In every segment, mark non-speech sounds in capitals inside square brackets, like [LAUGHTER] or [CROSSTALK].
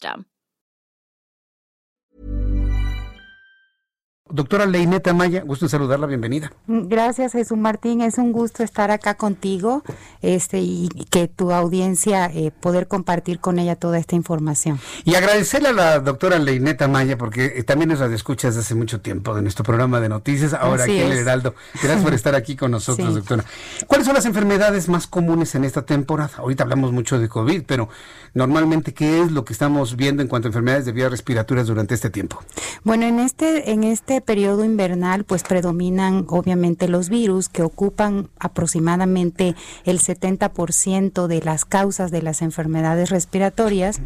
system. Doctora Leineta Maya, gusto en saludarla, bienvenida. Gracias, Jesús Martín. Es un gusto estar acá contigo este, y que tu audiencia eh, poder compartir con ella toda esta información. Y agradecerle a la doctora Leineta Maya, porque eh, también es la escucha desde hace mucho tiempo de nuestro programa de noticias, ahora Así aquí en el. Heraldo. Gracias por [LAUGHS] estar aquí con nosotros, Sí. doctora. ¿Cuáles son las enfermedades más comunes en esta temporada? Ahorita hablamos mucho de COVID, pero normalmente, ¿qué es lo que estamos viendo en cuanto a enfermedades de vías respiratorias durante este tiempo? Bueno, en este, en este periodo invernal, pues predominan obviamente los virus que ocupan aproximadamente el 70% de las causas de las enfermedades respiratorias.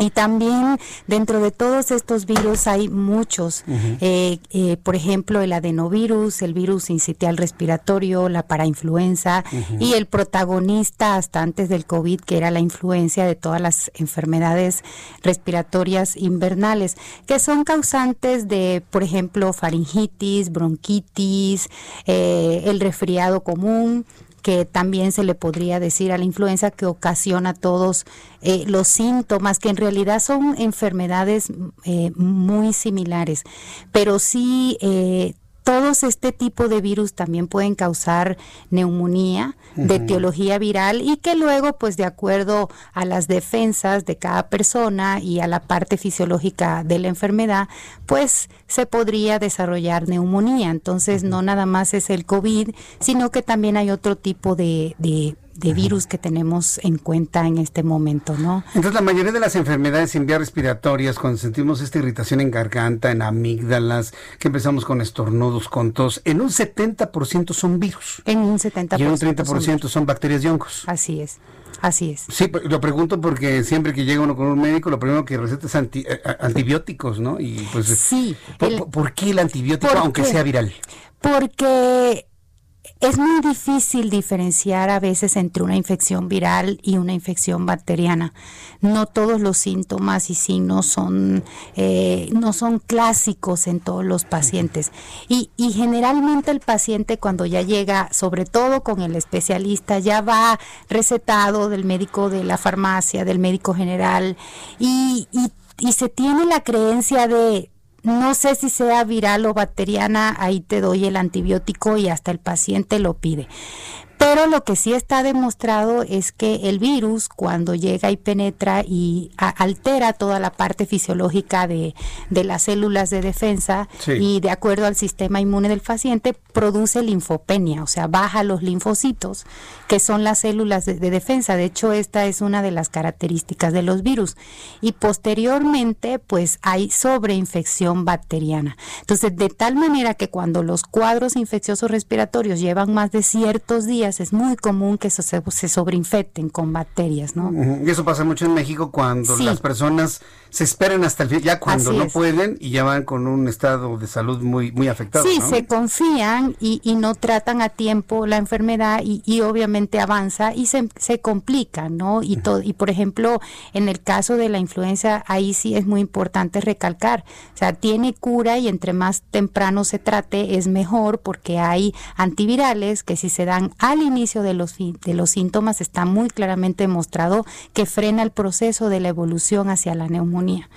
Y también dentro de todos estos virus hay muchos, eh, eh, por ejemplo el adenovirus, el virus incitial respiratorio, la parainfluenza y el protagonista hasta antes del COVID que era la influencia de todas las enfermedades respiratorias invernales, que son causantes de, por ejemplo, faringitis, bronquitis, eh, el resfriado común que también se le podría decir a la influenza que ocasiona todos eh, los síntomas, que en realidad son enfermedades eh, muy similares, pero sí todos este tipo de virus también pueden causar neumonía de etiología viral y que luego, pues de acuerdo a las defensas de cada persona y a la parte fisiológica de la enfermedad, pues se podría desarrollar neumonía. Entonces, no nada más es el COVID, sino que también hay otro tipo de, de de virus que tenemos en cuenta en este momento, ¿no? Entonces, la mayoría de las enfermedades en vías respiratorias, cuando sentimos esta irritación en garganta, en amígdalas, que empezamos con estornudos, con tos, en un 70% son virus. En un 70%. Y en un son 30% son bacterias y hongos. Así es, así es. Sí, pues, lo pregunto porque siempre que llega uno con un médico, lo primero que receta es anti- eh, antibióticos, ¿no? Y pues, Sí, ¿por, el- por- qué el antibiótico, ¿Por aunque qué? sea viral? Porque es muy difícil diferenciar a veces entre una infección viral y una infección bacteriana. No todos los síntomas y signos son eh, no son clásicos en todos los pacientes y, y generalmente el paciente cuando ya llega, sobre todo con el especialista, ya va recetado del médico de la farmacia, del médico general y, y, y se tiene la creencia de no sé si sea viral o bacteriana, ahí te doy el antibiótico y hasta el paciente lo pide. Pero lo que sí está demostrado es que el virus cuando llega y penetra y altera toda la parte fisiológica de, de las células de defensa Sí. y de acuerdo al sistema inmune del paciente produce linfopenia, o sea, baja los linfocitos, que son las células de, de defensa. De hecho, esta es una de las características de los virus. Y posteriormente, pues hay sobreinfección bacteriana. Entonces, de tal manera que cuando los cuadros infecciosos respiratorios llevan más de ciertos días, es muy común que se, se sobreinfecten con bacterias, ¿no? Y eso pasa mucho en México cuando Sí. las personas se esperan hasta el fin, ya cuando Así no es. pueden y ya van con un estado de salud muy, muy afectado. Sí, ¿no? se confían y, y no tratan a tiempo la enfermedad y, y obviamente avanza y se, se complica, ¿no? Y, to- y por ejemplo, en el caso de la influenza, ahí sí es muy importante recalcar, o sea, tiene cura y entre más temprano se trate es mejor porque hay antivirales que si se dan al inicio de los, de los síntomas está muy claramente demostrado que frena el proceso de la evolución hacia la neumonía.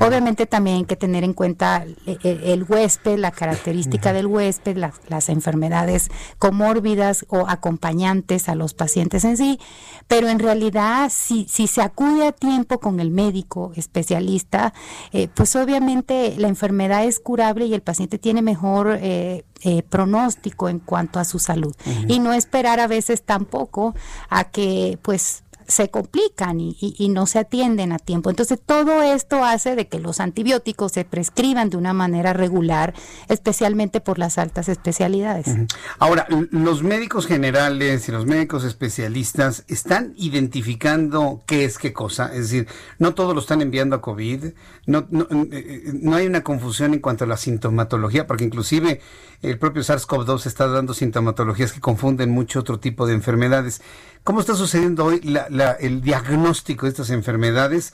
Obviamente también hay que tener en cuenta eh, eh, el huésped, la característica del huésped, la- las enfermedades comórbidas o acompañantes a los pacientes en sí, pero en realidad si, si se acude a tiempo con el médico especialista, eh, pues obviamente la enfermedad es curable y el paciente tiene mejor eh, eh, pronóstico en cuanto a su salud. Y no esperar a veces tampoco a que pues se complican y, y, no se atienden a tiempo. Entonces, todo esto hace de que los antibióticos se prescriban de una manera regular, especialmente por las altas especialidades. Ahora, los médicos generales y los médicos especialistas están identificando qué es qué cosa. Es decir, no todos lo están enviando a COVID, no, no, eh, no hay una confusión en cuanto a la sintomatología, porque inclusive el propio SARS-CoV-2 está dando sintomatologías que confunden mucho otro tipo de enfermedades. ¿Cómo está sucediendo hoy el diagnóstico de estas enfermedades?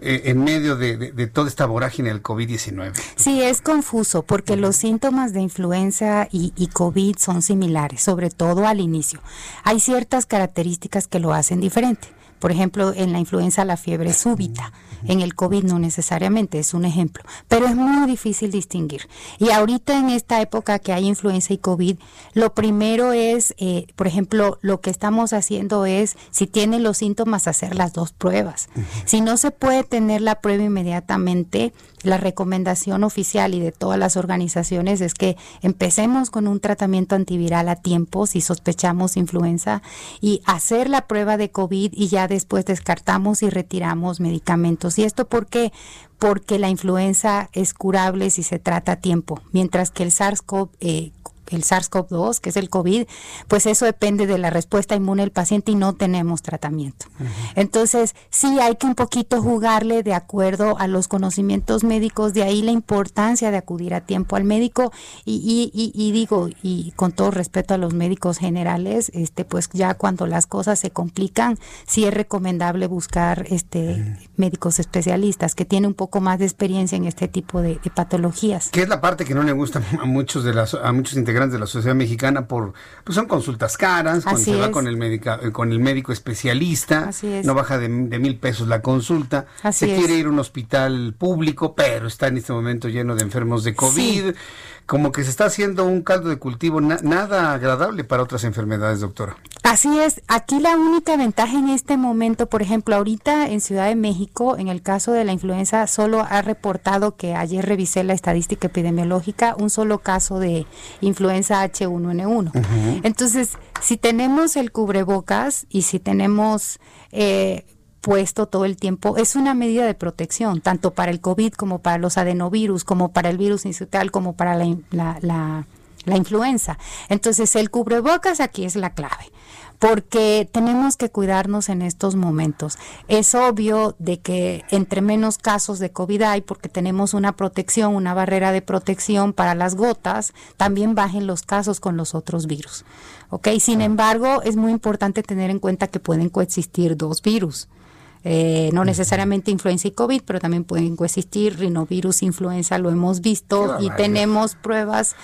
Eh, en medio de, toda esta vorágine del COVID-19. Sí, es confuso porque los síntomas de influenza y, y, COVID son similares, sobre todo al inicio. Hay ciertas características que lo hacen diferente. Por ejemplo, en la influenza la fiebre súbita. En el COVID no necesariamente, es un ejemplo. Pero es muy difícil distinguir. Y ahorita en esta época que hay influenza y COVID, lo primero es, eh, por ejemplo, lo que estamos haciendo es, si tiene los síntomas, hacer las dos pruebas. Si no se puede tener la prueba inmediatamente, la recomendación oficial y de todas las organizaciones es que empecemos con un tratamiento antiviral a tiempo si sospechamos influenza y hacer la prueba de COVID y ya después descartamos y retiramos medicamentos. ¿Y esto por qué? Porque la influenza es curable si se trata a tiempo, mientras que el SARS-CoV eh, el SARS-CoV-2, que es el COVID, pues eso depende de la respuesta inmune del paciente y no tenemos tratamiento. Entonces, sí hay que un poquito jugarle de acuerdo a los conocimientos médicos, de ahí la importancia de acudir a tiempo al médico y, y, digo, y con todo respeto a los médicos generales, este pues ya cuando las cosas se complican, sí es recomendable buscar este médicos especialistas que tienen un poco más de experiencia en este tipo de, patologías. ¿Qué es la parte que no le gusta a muchos de las a muchos integrantes de la sociedad mexicana por pues son consultas caras, cuando se va con el médica, eh, con el médico especialista, no baja de, mil pesos la consulta, se quiere ir a un hospital público, pero está en este momento lleno de enfermos de COVID como que se está haciendo un caldo de cultivo nada agradable para otras enfermedades, doctora. Así es, aquí la única ventaja en este momento, por ejemplo, ahorita en Ciudad de México, en el caso de la influenza, solo ha reportado que ayer revisé la estadística epidemiológica, un solo caso de influenza H1N1. Entonces, si tenemos el cubrebocas y si tenemos... Eh, puesto todo el tiempo es una medida de protección, tanto para el COVID como para los adenovirus, como para el virus incital, como para la, la, la, influenza. Entonces, el cubrebocas aquí es la clave porque tenemos que cuidarnos en estos momentos. Es obvio de que entre menos casos de COVID hay, porque tenemos una protección, una barrera de protección para las gotas, también bajen los casos con los otros virus. ¿Ok? Sin embargo, es muy importante tener en cuenta que pueden coexistir dos virus. Eh, no necesariamente influenza y COVID, pero también pueden coexistir. Rinovirus, influenza, lo hemos visto y tenemos pruebas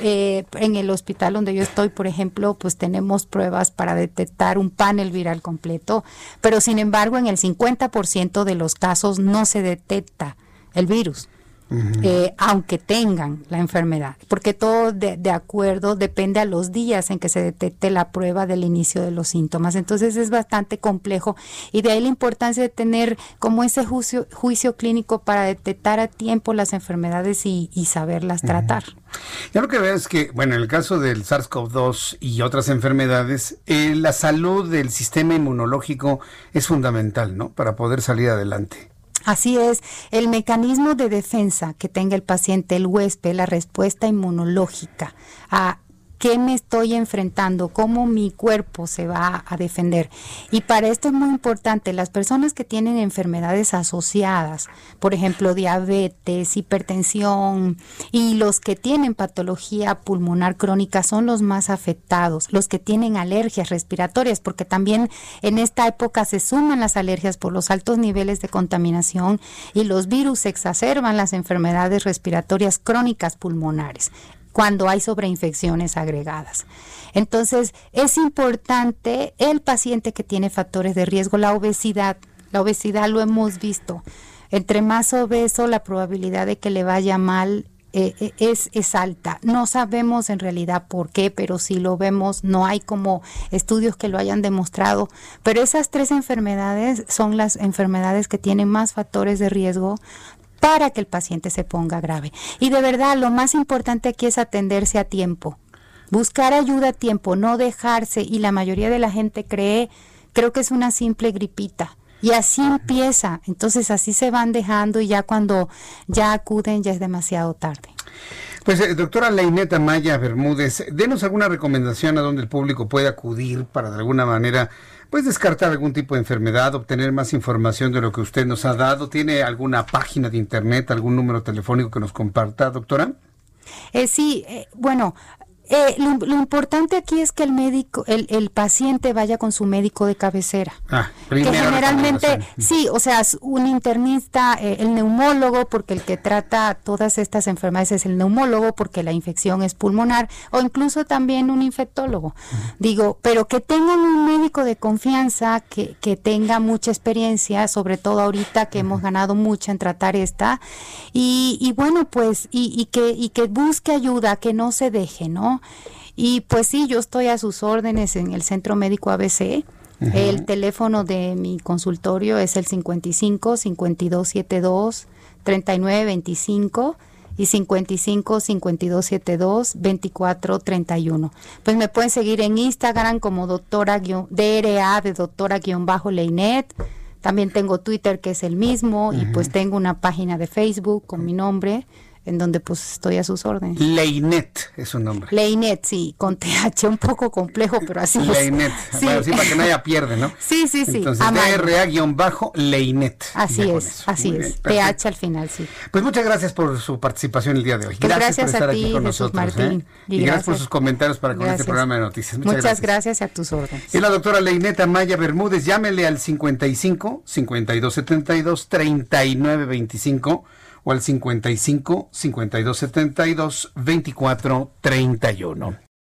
eh, en el hospital donde yo estoy, por ejemplo, pues tenemos pruebas para detectar un panel viral completo, pero sin embargo en el 50% de los casos no se detecta el virus. Eh, aunque tengan la enfermedad, porque todo de, acuerdo depende a los días en que se detecte la prueba del inicio de los síntomas. Entonces es bastante complejo y de ahí la importancia de tener como ese juicio, juicio clínico para detectar a tiempo las enfermedades y, saberlas tratar. Yo lo que veo es que, bueno, en el caso del SARS-CoV-2 y otras enfermedades, eh, la salud del sistema inmunológico es fundamental, ¿no? Para poder salir adelante. Así es, el mecanismo de defensa que tenga el paciente, el huésped, la respuesta inmunológica a qué me estoy enfrentando, cómo mi cuerpo se va a defender. Y para esto es muy importante, las personas que tienen enfermedades asociadas, por ejemplo, diabetes, hipertensión y los que tienen patología pulmonar crónica son los más afectados, los que tienen alergias respiratorias, porque también en esta época se suman las alergias por los altos niveles de contaminación y los virus exacerban las enfermedades respiratorias crónicas pulmonares cuando hay sobreinfecciones agregadas. Entonces, es importante el paciente que tiene factores de riesgo, la obesidad. La obesidad lo hemos visto. Entre más obeso, la probabilidad de que le vaya mal eh, eh, es, es alta. No sabemos en realidad por qué, pero si lo vemos, no hay como estudios que lo hayan demostrado. Pero esas tres enfermedades son las enfermedades que tienen más factores de riesgo para que el paciente se ponga grave. Y de verdad, lo más importante aquí es atenderse a tiempo. Buscar ayuda a tiempo, no dejarse. Y la mayoría de la gente cree creo que es una simple gripita. Y así empieza, entonces así se van dejando y ya cuando ya acuden ya es demasiado tarde. Pues eh, doctora Leineta Maya Bermúdez, denos alguna recomendación a donde el público puede acudir para de alguna manera pues descartar algún tipo de enfermedad, obtener más información de lo que usted nos ha dado. ¿Tiene alguna página de internet, algún número telefónico que nos comparta, doctora? Eh, sí, eh, bueno, eh, lo, importante aquí es que el médico, el, el, paciente vaya con su médico de cabecera. Ah, que generalmente, sí, o sea, un internista, eh, el neumólogo, porque el que trata todas estas enfermedades es el neumólogo, porque la infección es pulmonar, o incluso también un infectólogo. Digo, pero que tengan un médico de confianza, que, que tenga mucha experiencia, sobre todo ahorita que hemos ganado mucho en tratar esta, y, y bueno, pues, y, y, que, y que busque ayuda, que no se deje, ¿no? Y pues sí, yo estoy a sus órdenes en el Centro Médico ABC. El teléfono de mi consultorio es el 55 5272 3925 y 55 5272 2431. Pues me pueden seguir en Instagram como doctora DRA de doctora guion bajo Leinet. También tengo Twitter que es el mismo y pues tengo una página de Facebook con mi nombre en donde pues estoy a sus órdenes. Leinet es su nombre. Leinet, sí, con TH un poco complejo, pero así es. Leinet, [LAUGHS] sí. Bueno, sí, para que nadie pierde, ¿no? Sí, sí, sí. Entonces, DRA-Leinet. Así es, así Muy es. Bien, TH al final, sí. Pues muchas gracias por su participación el día de hoy. Pues gracias, gracias, por estar a ti, aquí con Jesús nosotros. Martín. ¿eh? Y, gracias. por sus comentarios para con gracias. este programa de noticias. Muchas, Muchas gracias. a tus órdenes. Y la doctora Leineta Maya Bermúdez, llámele al 55 5272 3925 al 55 5272 2431.